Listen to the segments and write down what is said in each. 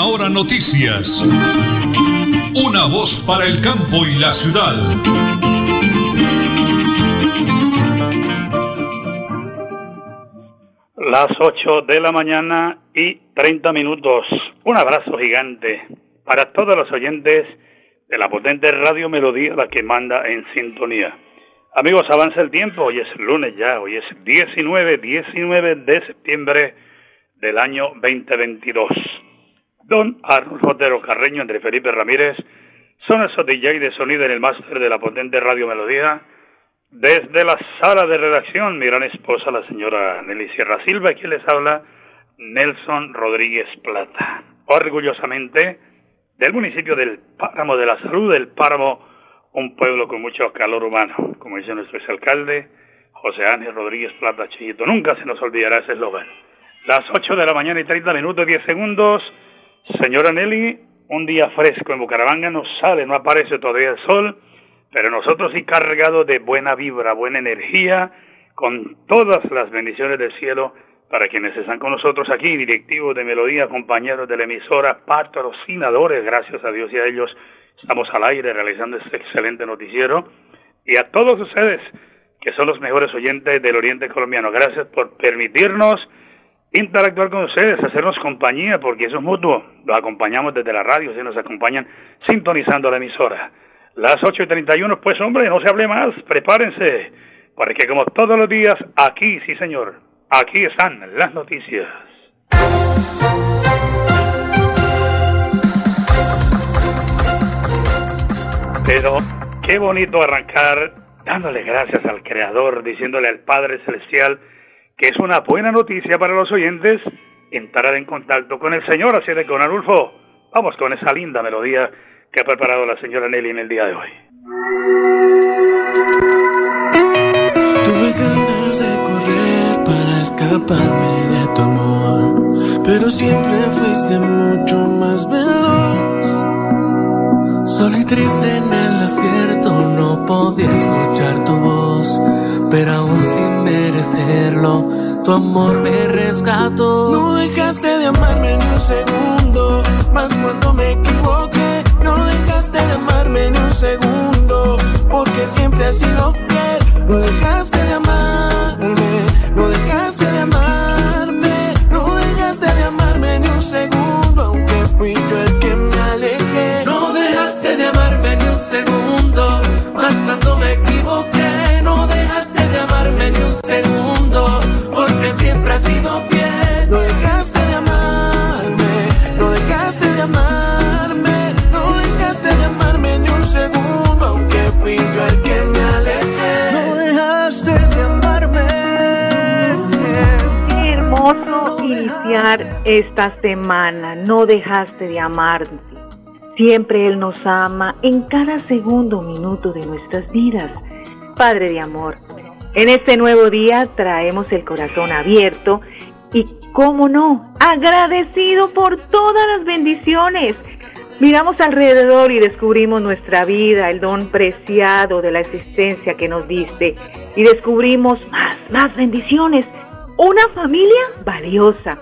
Última Hora Noticias. Una voz para el campo y la ciudad. Las 8 de la mañana y 30 minutos. Un abrazo gigante para todos los oyentes de la potente Radio Melodía, la que manda en sintonía. Amigos, avanza el tiempo, hoy es lunes ya, hoy es 19, 19 de septiembre del año 2022. Don Arnulfo Otero Carreño, André Felipe Ramírez, son esos DJ de sonido en el máster de la potente Radio Melodía. Desde la sala de redacción, mi gran esposa, la señora Nelly Sierra Silva, quien les habla, Nelson Rodríguez Plata. Orgullosamente, del municipio del Páramo de la Salud, del Páramo, un pueblo con mucho calor humano, como dice nuestro exalcalde, José Ángel Rodríguez Plata Chillito. Nunca se nos olvidará ese eslogan. Las 8 de la mañana y 30 minutos, 10 segundos. Señora Nelly, un día fresco en Bucaramanga no sale, no aparece todavía el sol, pero nosotros sí cargados de buena vibra, buena energía, con todas las bendiciones del cielo para quienes están con nosotros aquí, directivos de Melodía, compañeros de la emisora, patrocinadores, gracias a Dios y a ellos estamos al aire realizando este excelente noticiero. Y a todos ustedes, que son los mejores oyentes del Oriente Colombiano, gracias por permitirnos interactuar con ustedes, hacernos compañía, porque eso es mutuo. Los acompañamos desde la radio, si nos acompañan sintonizando la emisora. Las 8 y 31, pues hombre, no se hable más, prepárense, porque como todos los días, aquí, sí señor, aquí están las noticias. Pero qué bonito arrancar dándole gracias al Creador, diciéndole al Padre Celestial, que es una buena noticia para los oyentes entrar en contacto con el Señor. Así de con Arulfo, vamos con esa linda melodía que ha preparado la señora Nelly en el día de hoy. Tuve ganas de correr para escaparme de tu amor, pero siempre fuiste mucho más veloz. Solo y triste en el desierto no podía escuchar tu voz pero aún sin merecerlo, tu amor me rescató. No dejaste de amarme ni un segundo, más cuando me equivoqué. No dejaste de amarme ni un segundo, porque siempre has sido fiel. No dejaste de amarme, no dejaste de amarme, no dejaste de amarme ni un segundo, aunque fui yo el segundo, más cuando me equivoqué. No dejaste de amarme ni un segundo, porque siempre has sido fiel. No dejaste de amarme, no dejaste de amarme, no dejaste de amarme ni un segundo, aunque fui yo el que me alejé. No dejaste de amarme. Qué hermoso iniciar esta semana. No dejaste de amarte. Siempre Él nos ama en cada segundo minuto de nuestras vidas. Padre de amor, en este nuevo día traemos el corazón abierto y, cómo no, agradecido por todas las bendiciones. Miramos alrededor y descubrimos nuestra vida, el don preciado de la existencia que nos diste y descubrimos más, más bendiciones. Una familia valiosa,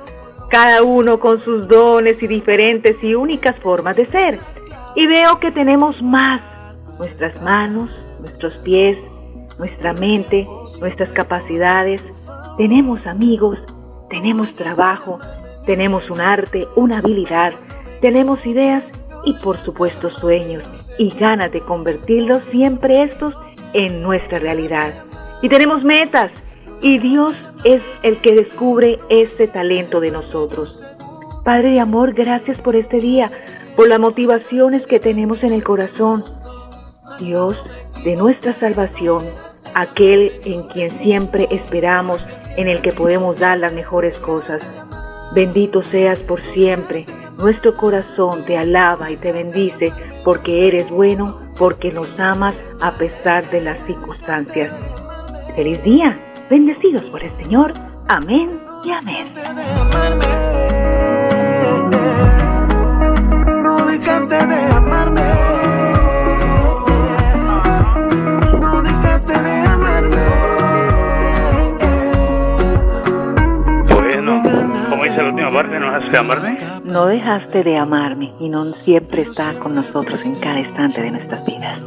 cada uno con sus dones y diferentes y únicas formas de ser. Y veo que tenemos más, nuestras manos, nuestros pies, nuestra mente, nuestras capacidades. Tenemos amigos, tenemos trabajo, tenemos un arte, una habilidad, tenemos ideas y por supuesto sueños y ganas de convertirlos siempre estos en nuestra realidad. Y tenemos metas y Dios es el que descubre este talento de nosotros. Padre de amor, gracias por este día, por las motivaciones que tenemos en el corazón. Dios de nuestra salvación, aquel en quien siempre esperamos, en el que podemos dar las mejores cosas. Bendito seas por siempre. Nuestro corazón te alaba y te bendice porque eres bueno, porque nos amas a pesar de las circunstancias. Feliz día, bendecidos por el Señor. Amén y amén. No dejaste de amarme. No dejaste de amarme. Bueno, como dice la última parte? ¿No dejaste de amarme? No dejaste de amarme y no siempre estás con nosotros en cada instante de nuestras vidas.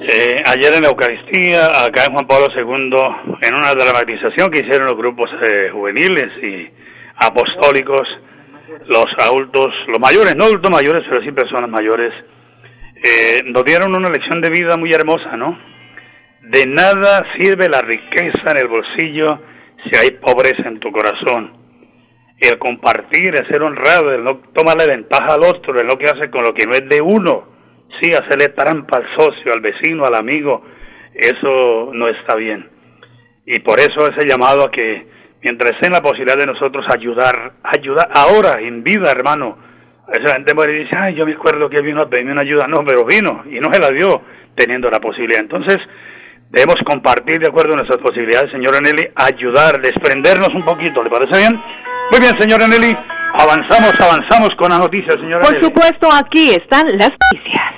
Eh, ayer en la Eucaristía, acá en Juan Pablo II, en una dramatización que hicieron los grupos eh, juveniles y apostólicos, los adultos, los mayores, no adultos mayores, pero sí personas mayores, eh, nos dieron una lección de vida muy hermosa, ¿no? De nada sirve la riqueza en el bolsillo si hay pobreza en tu corazón. El compartir, el ser honrado, el no tomarle ventaja al otro, el no quedarse con lo que no es de uno sí, hacerle trampa al socio, al vecino, al amigo, eso no está bien. Y por eso ese llamado a que mientras esté en la posibilidad de nosotros ayudar, ayudar ahora, en vida, hermano. Esa gente muere y dice, ay, yo me acuerdo que vino a pedirme una ayuda. No, pero vino y no se la dio teniendo la posibilidad. Entonces, debemos compartir de acuerdo a nuestras posibilidades, señora Nelly, ayudar, desprendernos un poquito. ¿Le parece bien? Muy bien, señora Nelly. Avanzamos, avanzamos con las noticias, señora. Por supuesto, aquí están las noticias.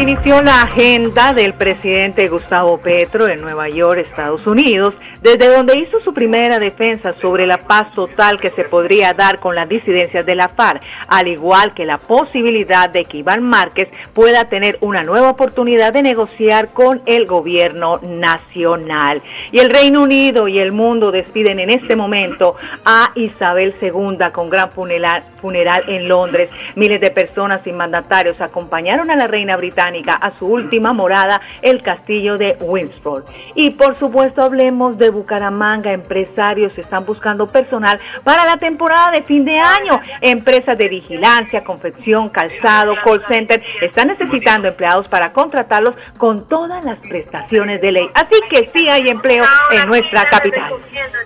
Inició la agenda del presidente Gustavo Petro en Nueva York, Estados Unidos, desde donde hizo su primera defensa sobre la paz total que se podría dar con las disidencias de la FARC, al igual que la posibilidad de que Iván Márquez pueda tener una nueva oportunidad de negociar con el gobierno nacional. Y el Reino Unido y el mundo despiden en este momento a Isabel II con gran funeral, funeral en Londres. Miles de personas y mandatarios acompañaron a la reina británica a su última morada, el castillo de Windsor. Y por supuesto hablemos de Bucaramanga, empresarios están buscando personal para la temporada de fin de año. Empresas de vigilancia, confección, calzado, call center, están necesitando empleados para contratarlos con todas las prestaciones de ley. Así que sí hay empleo en nuestra capital.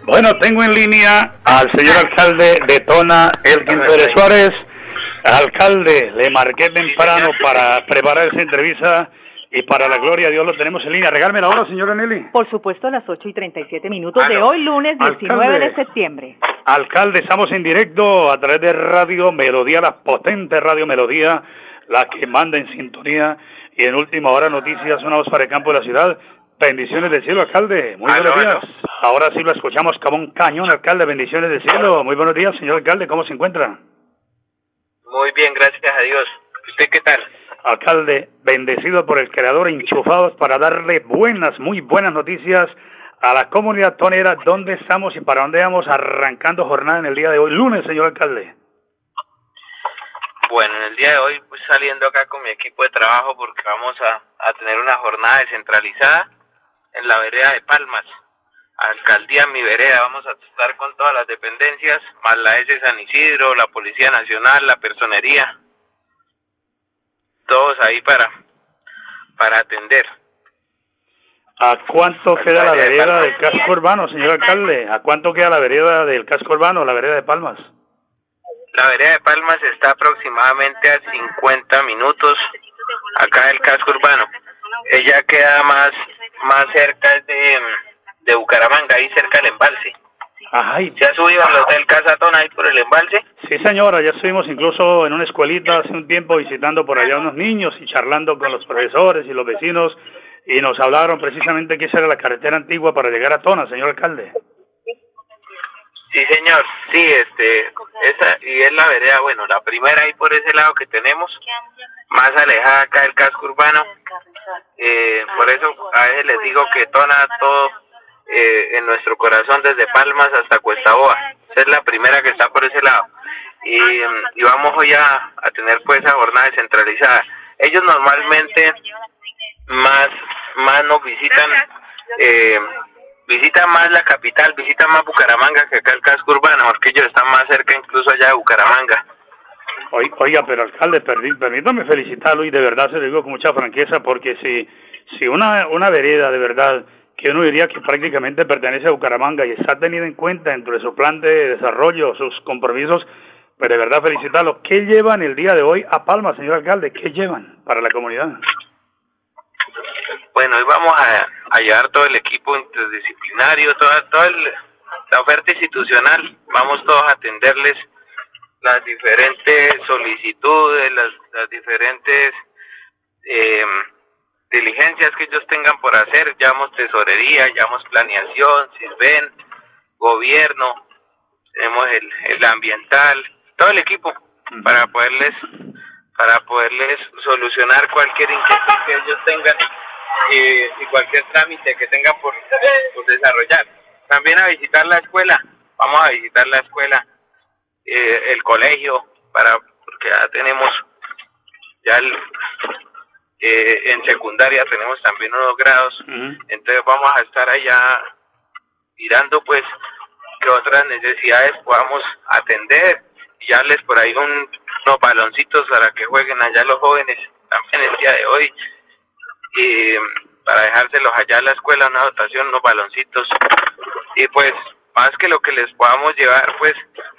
Bueno, tengo en línea al señor alcalde de Tona, Elkin Pérez Suárez. Alcalde, le marqué temprano para preparar esa entrevista y para la gloria de Dios lo tenemos en línea. Regálme la hora, señora Nelly. Por supuesto, a las 8 y 37 minutos de hoy, lunes 19 Alcalde. de septiembre. Alcalde, estamos en directo a través de Radio Melodía, la potente Radio Melodía, la que manda en sintonía. Y en última hora, noticias, una voz para el campo de la ciudad. Bendiciones del cielo, alcalde. Muy Aló, buenos días. Ahora sí lo escuchamos como un cañón, alcalde. Bendiciones del cielo. Muy buenos días, señor alcalde. ¿Cómo se encuentra? Muy bien, gracias a Dios. ¿Usted qué tal? Alcalde, bendecido por el Creador, enchufados para darle buenas, muy buenas noticias a la comunidad tonera. ¿Dónde estamos y para dónde vamos arrancando jornada en el día de hoy, lunes, señor alcalde? Bueno, en el día de hoy pues saliendo acá con mi equipo de trabajo porque vamos a, a tener una jornada descentralizada en la vereda de Palmas. Alcaldía Mi Vereda, vamos a estar con todas las dependencias, más la S San Isidro, la Policía Nacional, la Personería, todos ahí para, para atender. ¿A cuánto queda la Vereda de del casco urbano, señor alcalde? ¿A cuánto queda la vereda del casco urbano, la vereda de Palmas? La vereda de Palmas está aproximadamente a 50 minutos acá del casco urbano. Ella queda más más cerca de, de Bucaramanga, ahí cerca del embalse. Ay, ¿Se ha subido al Hotel Casatón ahí por el embalse? sí señora, ya estuvimos incluso en una escuelita hace un tiempo visitando por allá unos niños y charlando con los profesores y los vecinos y nos hablaron precisamente que esa era la carretera antigua para llegar a Tona, señor alcalde. Sí, señor. Sí, este, esa, y es la vereda, bueno, la primera ahí por ese lado que tenemos, más alejada acá del casco urbano. Eh, por eso a veces les digo que tona todo eh, en nuestro corazón desde Palmas hasta Cuesta Boa. Es la primera que está por ese lado. Y, mm, y vamos hoy a, a tener pues esa jornada descentralizada. Ellos normalmente más, más nos visitan, eh, visitan más la capital, visitan más Bucaramanga que acá el casco urbano, porque ellos están más cerca incluso allá de Bucaramanga. Oi- Oiga, pero alcalde, permítame felicitarlo y de verdad se lo digo con mucha franqueza porque si, si una, una vereda de verdad que uno diría que prácticamente pertenece a Bucaramanga y está tenida en cuenta dentro de su plan de desarrollo, sus compromisos, pues de verdad felicitarlo. ¿Qué llevan el día de hoy a Palma, señor alcalde? ¿Qué llevan para la comunidad? Bueno, hoy vamos a, a llevar todo el equipo interdisciplinario, toda, toda el- la oferta institucional, vamos todos a atenderles las diferentes solicitudes, las, las diferentes eh, diligencias que ellos tengan por hacer, llamamos tesorería, llamamos planeación, sirven, gobierno, tenemos el, el ambiental, todo el equipo para poderles para poderles solucionar cualquier inquietud que ellos tengan y, cualquier trámite que tengan por, desarrollar. También a visitar la escuela, vamos a visitar la escuela, eh, el colegio, para porque ya tenemos ya eh, en secundaria tenemos también unos grados, entonces vamos a estar allá mirando pues que otras necesidades podamos atender. Y darles por ahí un, unos baloncitos para que jueguen allá los jóvenes también el día de hoy. Y para dejárselos allá a la escuela una dotación, unos baloncitos. Y pues más que lo que les podamos llevar pues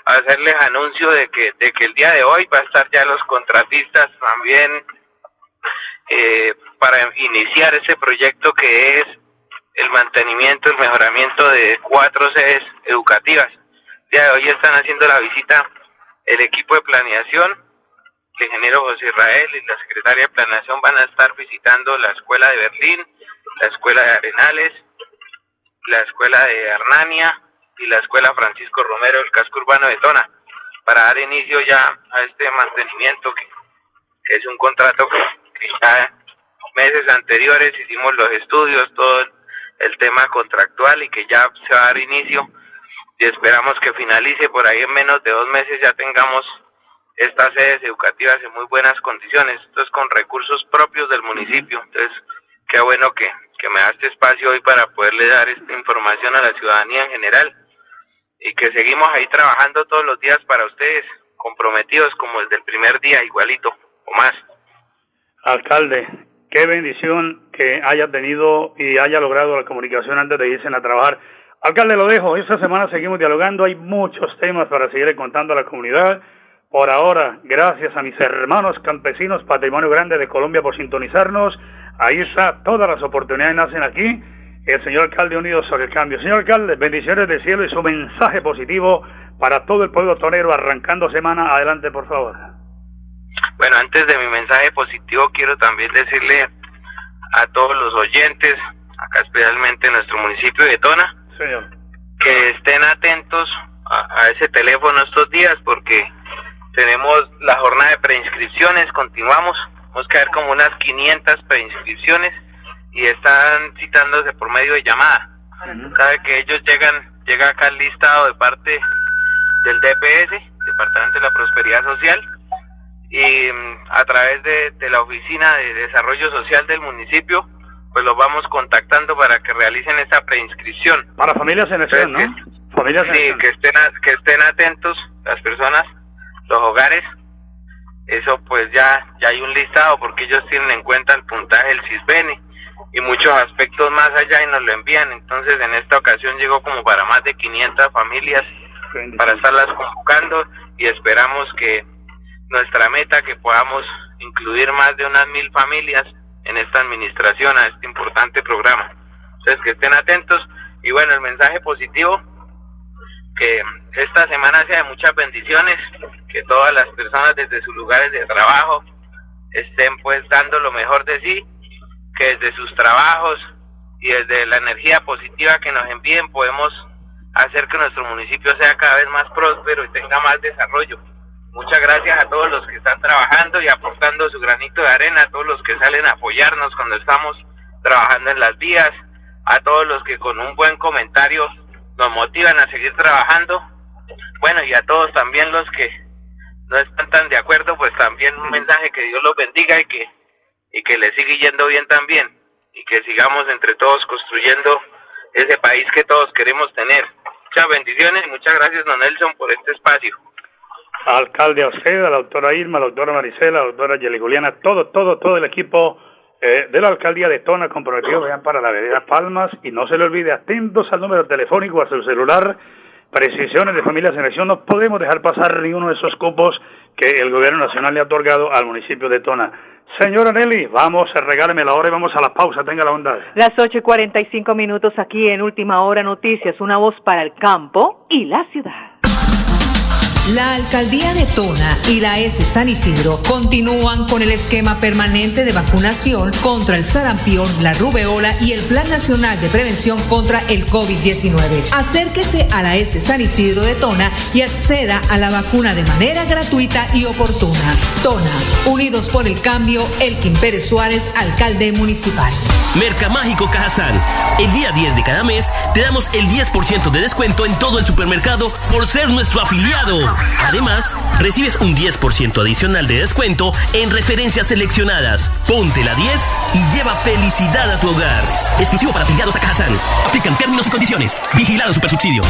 hacerles anuncio de que de que el día de hoy va a estar ya los contratistas también eh, para iniciar ese proyecto que es el mantenimiento, el mejoramiento de cuatro sedes educativas. El día de hoy están haciendo la visita el equipo de planeación, el ingeniero José Israel y la secretaria de planeación van a estar visitando la escuela de Berlín, la escuela de Arenales, la escuela de Hernania y la escuela Francisco Romero del casco urbano de Tona para dar inicio ya a este mantenimiento que, es un contrato que, que ya meses anteriores hicimos los estudios, todo el tema contractual y que ya se va a dar inicio. Y esperamos que finalice por ahí en menos de dos meses ya tengamos estas sedes educativas en muy buenas condiciones, esto es con recursos propios del municipio, entonces qué bueno que, que me da este espacio hoy para poderle dar esta información a la ciudadanía en general. Y que seguimos ahí trabajando todos los días para ustedes, comprometidos como desde el primer día, igualito o más. Alcalde, qué bendición que haya tenido y haya logrado la comunicación antes de irse a trabajar. Alcalde, lo dejo. Esta semana seguimos dialogando. Hay muchos temas para seguir contando a la comunidad. Por ahora, gracias a mis hermanos campesinos, Patrimonio Grande de Colombia, por sintonizarnos. Ahí está, todas las oportunidades nacen aquí. El señor alcalde unido sobre el cambio. Señor alcalde, bendiciones del cielo y su mensaje positivo para todo el pueblo tonero arrancando semana. Adelante, por favor. Bueno, antes de mi mensaje positivo, quiero también decirle a todos los oyentes, acá especialmente en nuestro municipio de Tona, que estén atentos a, ese teléfono estos días porque tenemos la jornada de preinscripciones, continuamos, vamos a caer como unas 500 preinscripciones y están citándose por medio de llamada. Sabe que ellos llegan, llega acá el listado de parte del DPS, Departamento de la Prosperidad Social, y mm, a través de, la Oficina de Desarrollo Social del municipio, pues los vamos contactando para que realicen esta preinscripción. Para familias en acción, ¿no? familias sí, que estén, que estén atentos las personas, los hogares. Eso pues ya, ya hay un listado porque ellos tienen en cuenta el puntaje del CISBENE y muchos aspectos más allá y nos lo envían. Entonces en esta ocasión llegó como para más de 500 familias para estarlas convocando y esperamos que nuestra meta que podamos incluir más de unas mil familias en esta administración a este importante programa. Entonces que estén atentos y bueno, el mensaje positivo que esta semana sea de muchas bendiciones, que todas las personas desde sus lugares de trabajo estén pues dando lo mejor de sí, que desde sus trabajos y desde la energía positiva que nos envíen podemos hacer que nuestro municipio sea cada vez más próspero y tenga más desarrollo. Muchas gracias a todos los que están trabajando y aportando su granito de arena, a todos los que salen a apoyarnos cuando estamos trabajando en las vías, a todos los que con un buen comentario nos motivan a seguir trabajando. Bueno, y a todos también los que no están tan de acuerdo, pues también un mensaje que Dios los bendiga y que y que le siga yendo bien también y que sigamos entre todos construyendo ese país que todos queremos tener. Muchas bendiciones y muchas gracias, don Nelson, por este espacio alcalde a usted, a la doctora Irma, a la doctora Maricela, la doctora Yeli Juliana, todo, todo, todo el equipo eh, de la alcaldía de Tona comprometido vean para la vereda Palmas y no se le olvide, atentos al número telefónico, a su celular, precisiones de familias en acción, no podemos dejar pasar ni uno de esos cupos que el gobierno nacional le ha otorgado al municipio de Tona. Señora Nelly, vamos, regáleme la hora y vamos a la pausa, tenga la bondad. Las ocho y cuarenta y cinco minutos aquí en Última Hora Noticias, una voz para el campo y la ciudad. La alcaldía de Tona y la S San Isidro continúan con el esquema permanente de vacunación contra el sarampión, la rubeola y el Plan Nacional de Prevención contra el COVID-19. Acérquese a la S San Isidro de Tona y acceda a la vacuna de manera gratuita y oportuna. Tona, Unidos por el Cambio, Elkin Pérez Suárez, alcalde municipal. Mercamágico Cajazán. El día 10 de cada mes te damos el 10% de descuento en todo el supermercado por ser nuestro afiliado. Además, recibes un 10% adicional de descuento en referencias seleccionadas. Ponte la 10 y lleva felicidad a tu hogar. Exclusivo para afiliados a Cajazán. Aplican términos y condiciones. Vigilado Supersubsidio.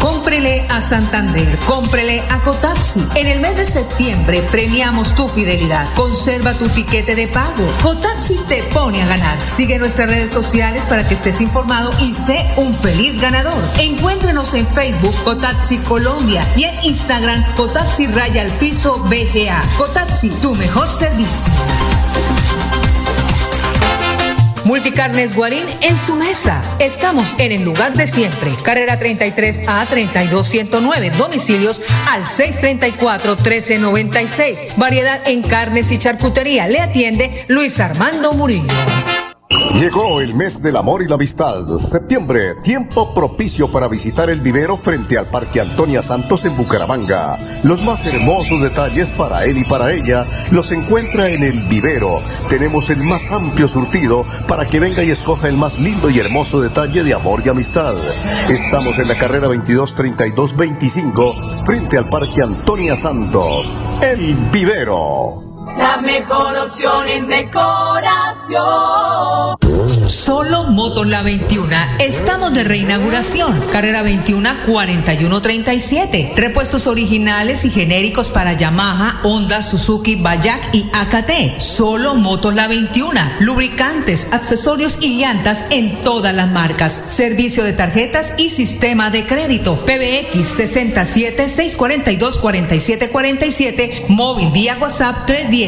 Cómprele a Santander, cómprele a Cotaxi. En el mes de septiembre premiamos tu fidelidad. Conserva tu tiquete de pago. Cotaxi te pone a ganar. Sigue nuestras redes sociales para que estés informado y sé un feliz ganador. Encuéntrenos en Facebook Cotaxi Colombia y en Instagram Cotaxi Raya al Piso BGA. Cotaxi, tu mejor servicio. Multicarnes Guarín en su mesa. Estamos en el lugar de siempre. Carrera 33 a 32109. Domicilios al 634 1396. Variedad en carnes y charcutería. Le atiende Luis Armando Murillo. Llegó el mes del amor y la amistad. Septiembre, tiempo propicio para visitar el vivero frente al Parque Antonia Santos en Bucaramanga. Los más hermosos detalles para él y para ella los encuentra en el vivero. Tenemos el más amplio surtido para que venga y escoja el más lindo y hermoso detalle de amor y amistad. Estamos en la carrera 223225 frente al Parque Antonia Santos. El vivero. La mejor opción en decoración. Solo Motos La 21. Estamos de reinauguración. Carrera 21 4137. Repuestos originales y genéricos para Yamaha, Honda, Suzuki, Bayak y AKT. Solo Motos La 21. Lubricantes, accesorios y llantas en todas las marcas. Servicio de tarjetas y sistema de crédito. PBX 67 642 4747. Móvil vía WhatsApp 310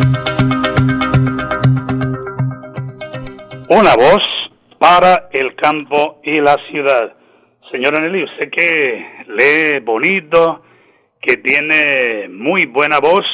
Una voz para el campo y la ciudad. Señora Nelly, usted que lee bonito, que tiene muy buena voz,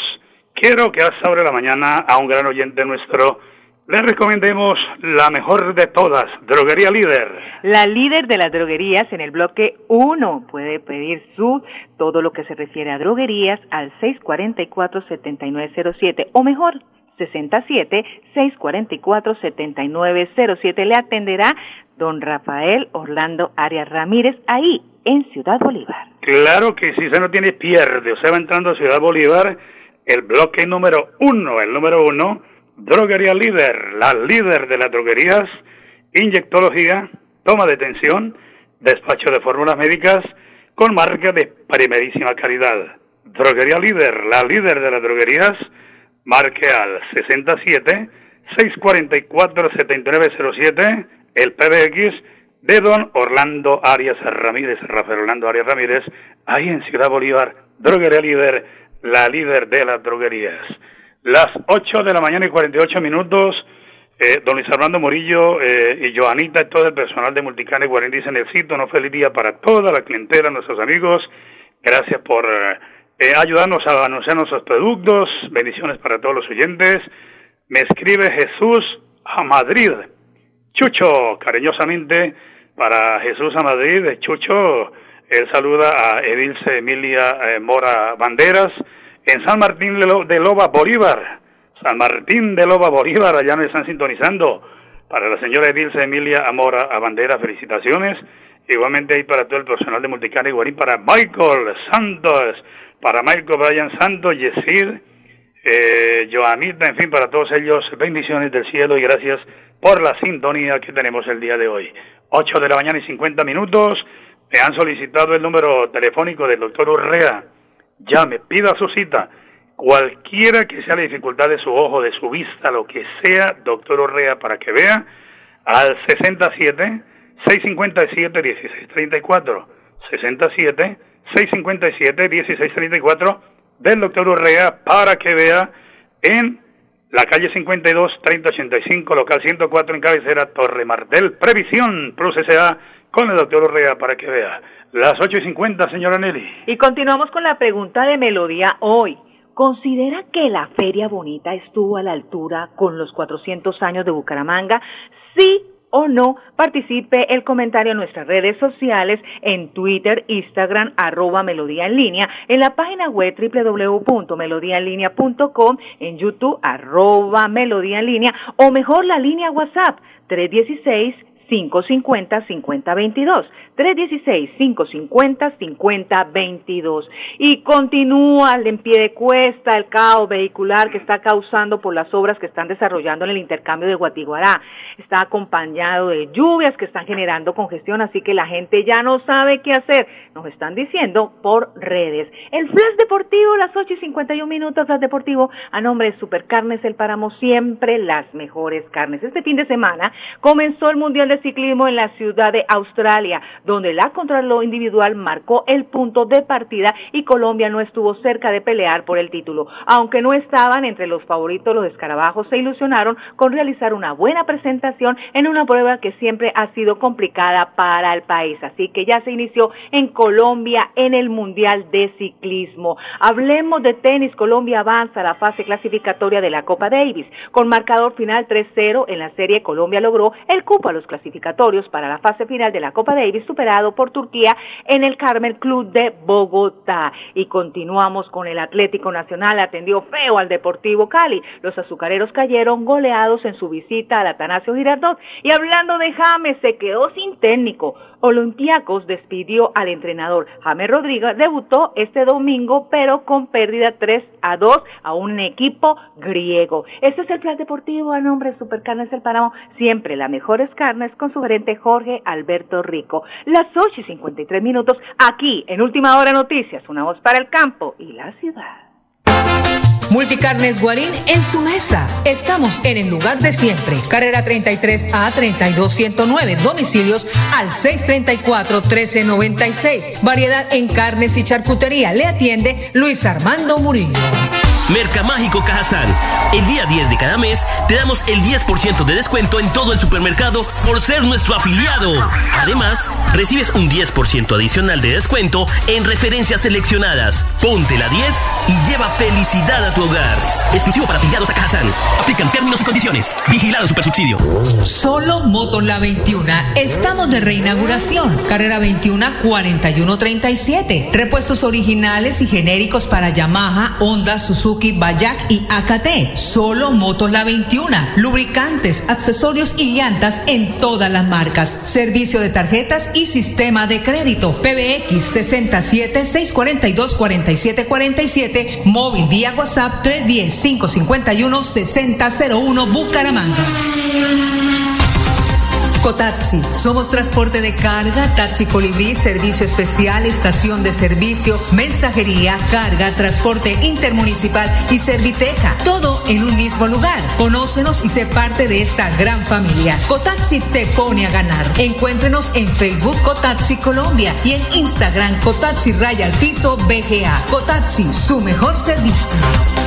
quiero que a esta la mañana a un gran oyente nuestro le recomendemos la mejor de todas, Droguería Líder. La líder de las droguerías en el bloque 1 puede pedir su todo lo que se refiere a droguerías al 644-7907 o mejor 67-644-7907. Le atenderá don Rafael Orlando Arias Ramírez ahí en Ciudad Bolívar. Claro que si usted no tiene pierde, usted va entrando a Ciudad Bolívar, el bloque número uno, el número uno, Droguería Líder, la líder de las droguerías, inyectología, toma de tensión, despacho de fórmulas médicas con marca de primerísima calidad. Droguería Líder, la líder de las droguerías, marque al 67 644 7907 el PBX de don Orlando Arias Ramírez, Rafael Orlando Arias Ramírez, ahí en Ciudad Bolívar, Droguería Líder, la líder de las droguerías. Las 8 de la mañana y 48 minutos, eh, don Luis Armando Murillo eh, y Joanita y todo el personal de Multicane Guarín dicen el sitio, no feliz día para toda la clientela, nuestros amigos, gracias por eh, ayudarnos a anunciar nuestros productos, bendiciones para todos los oyentes. Me escribe Jesús a Madrid, Chucho, cariñosamente para Jesús a Madrid, Chucho, Él saluda a Edilce Emilia eh, Mora Banderas en San Martín de Loba Bolívar. San Martín de Loba Bolívar, allá me están sintonizando. Para la señora Edilce Emilia Amora Banderas, felicitaciones. Igualmente ahí para todo el personal de Multicarne Guarín, para Michael Santos, para Michael Brian Santos, Yesir, eh, Joanita, en fin, para todos ellos, bendiciones del cielo y gracias por la sintonía que tenemos el día de hoy. 8 de la mañana y 50 minutos. Me han solicitado el número telefónico del doctor Urrea. Llame, pida su cita. Cualquiera que sea la dificultad de su ojo, de su vista, lo que sea, doctor Urrea, para que vea, al 67 657 1634. 67 657 1634 del doctor Urrea para que vea en la calle 52 3085 local 104 en cabecera Torre Martel Previsión Plus S.A con el doctor Urrea para que vea. Las 8 y 50, señora Nelly. Y continuamos con la pregunta de Melodía hoy. ¿Considera que la Feria Bonita estuvo a la altura con los 400 años de Bucaramanga? Sí o no, participe el comentario en nuestras redes sociales, en Twitter, Instagram, arroba Melodía en línea, en la página web www.melodiaenlinea.com, en YouTube, arroba Melodía en línea, o mejor la línea WhatsApp, 316 550-5022. 316-550-5022. Y continúa en pie de cuesta el caos vehicular que está causando por las obras que están desarrollando en el intercambio de Guatiguará. Está acompañado de lluvias que están generando congestión, así que la gente ya no sabe qué hacer. Nos están diciendo por redes. El Flash Deportivo, las 8 y 51 minutos, Flash Deportivo, a nombre de Supercarnes El Páramo, siempre las mejores carnes. Este fin de semana comenzó el Mundial de ciclismo en la ciudad de Australia, donde la contrarreloj individual marcó el punto de partida y Colombia no estuvo cerca de pelear por el título. Aunque no estaban entre los favoritos, los escarabajos se ilusionaron con realizar una buena presentación en una prueba que siempre ha sido complicada para el país. Así que ya se inició en Colombia en el Mundial de Ciclismo. Hablemos de tenis. Colombia avanza a la fase clasificatoria de la Copa Davis. Con marcador final 3-0 en la serie, Colombia logró el cupo a los clasificatorios para la fase final de la Copa Davis superado por Turquía en el Carmel Club de Bogotá. Y continuamos con el Atlético Nacional, atendió feo al Deportivo Cali. Los azucareros cayeron goleados en su visita al Atanasio Girardot. Y hablando de James, se quedó sin técnico. Olympiacos despidió al entrenador. James Rodríguez debutó este domingo, pero con pérdida 3 a 2 a un equipo griego. Este es el plan deportivo a nombre de Supercarnes del Páramo. Siempre las mejores carnes con su gerente Jorge Alberto Rico. Las 8 y 53 minutos aquí en Última Hora Noticias. Una voz para el campo y la ciudad. Multicarnes Guarín en su mesa. Estamos en el lugar de siempre. Carrera 33 a 32109. Domicilios al 634 1396. Variedad en carnes y charcutería. Le atiende Luis Armando Murillo. Mercamágico Cajazán. El día 10 de cada mes te damos el 10% de descuento en todo el supermercado por ser nuestro afiliado. Además, recibes un 10% adicional de descuento en referencias seleccionadas. Ponte la 10 y lleva felicidad a tu hogar. Exclusivo para afiliados a Cajazán. Aplican términos y condiciones. Vigilado Supersubsidio. Solo Motor La 21. Estamos de reinauguración. Carrera 21 4137. Repuestos originales y genéricos para Yamaha, Honda, Suzuki Bayak y AKT. Solo Motos La 21. Lubricantes, accesorios y llantas en todas las marcas. Servicio de tarjetas y sistema de crédito. PBX 67 642 4747. Móvil vía WhatsApp 310 551 6001 Bucaramanga. Cotaxi. Somos transporte de carga, taxi colibrí, servicio especial, estación de servicio, mensajería, carga, transporte intermunicipal y serviteca. Todo en un mismo lugar. Conócenos y sé parte de esta gran familia. Cotaxi te pone a ganar. Encuéntrenos en Facebook Cotaxi Colombia y en Instagram Cotaxi Raya al BGA. Cotaxi, su mejor servicio.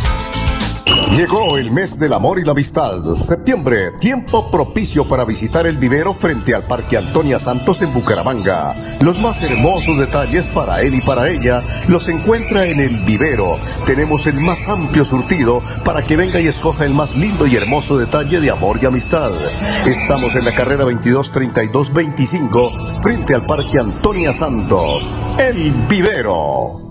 Llegó el mes del amor y la amistad. Septiembre, tiempo propicio para visitar el vivero frente al Parque Antonia Santos en Bucaramanga. Los más hermosos detalles para él y para ella los encuentra en el vivero. Tenemos el más amplio surtido para que venga y escoja el más lindo y hermoso detalle de amor y amistad. Estamos en la carrera 223225 frente al Parque Antonia Santos. El vivero.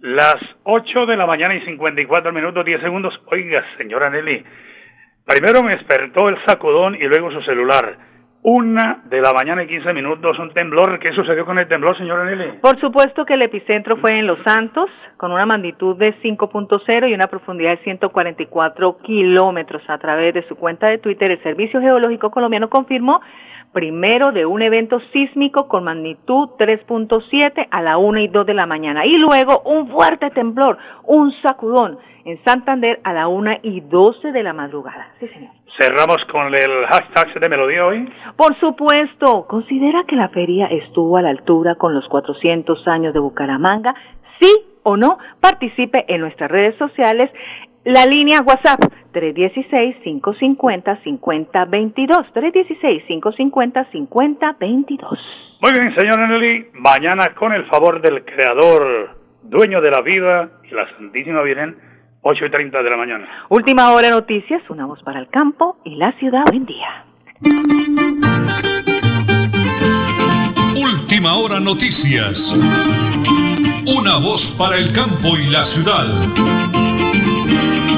Las 8 de la mañana y 54 minutos 10 segundos. Oiga, señora Nelly, primero me despertó el sacudón y luego su celular. Una de la mañana y 15 minutos, un temblor. ¿Qué sucedió con el temblor, señora Nelly? Por supuesto que el epicentro fue en Los Santos, con una magnitud de 5.0 y una profundidad de 144 kilómetros. A través de su cuenta de Twitter, el Servicio Geológico Colombiano confirmó primero de un evento sísmico con magnitud 3.7 a la 1 y 2 de la mañana y luego un fuerte temblor, un sacudón en Santander a la 1 y 12 de la madrugada. Sí, señor. Cerramos con el hashtag de Melodía hoy. Por supuesto, ¿considera que la feria estuvo a la altura con los 400 años de Bucaramanga? Sí o no, participe en nuestras redes sociales la línea WhatsApp 316-550-5022. 316-550-5022. Muy bien, señora Nelly. Mañana, con el favor del Creador, dueño de la vida y la Santísima Virgen, 8 y 30 de la mañana. Última hora noticias, una voz para el campo y la ciudad. Buen día. Última hora noticias. Una voz para el campo y la ciudad. Música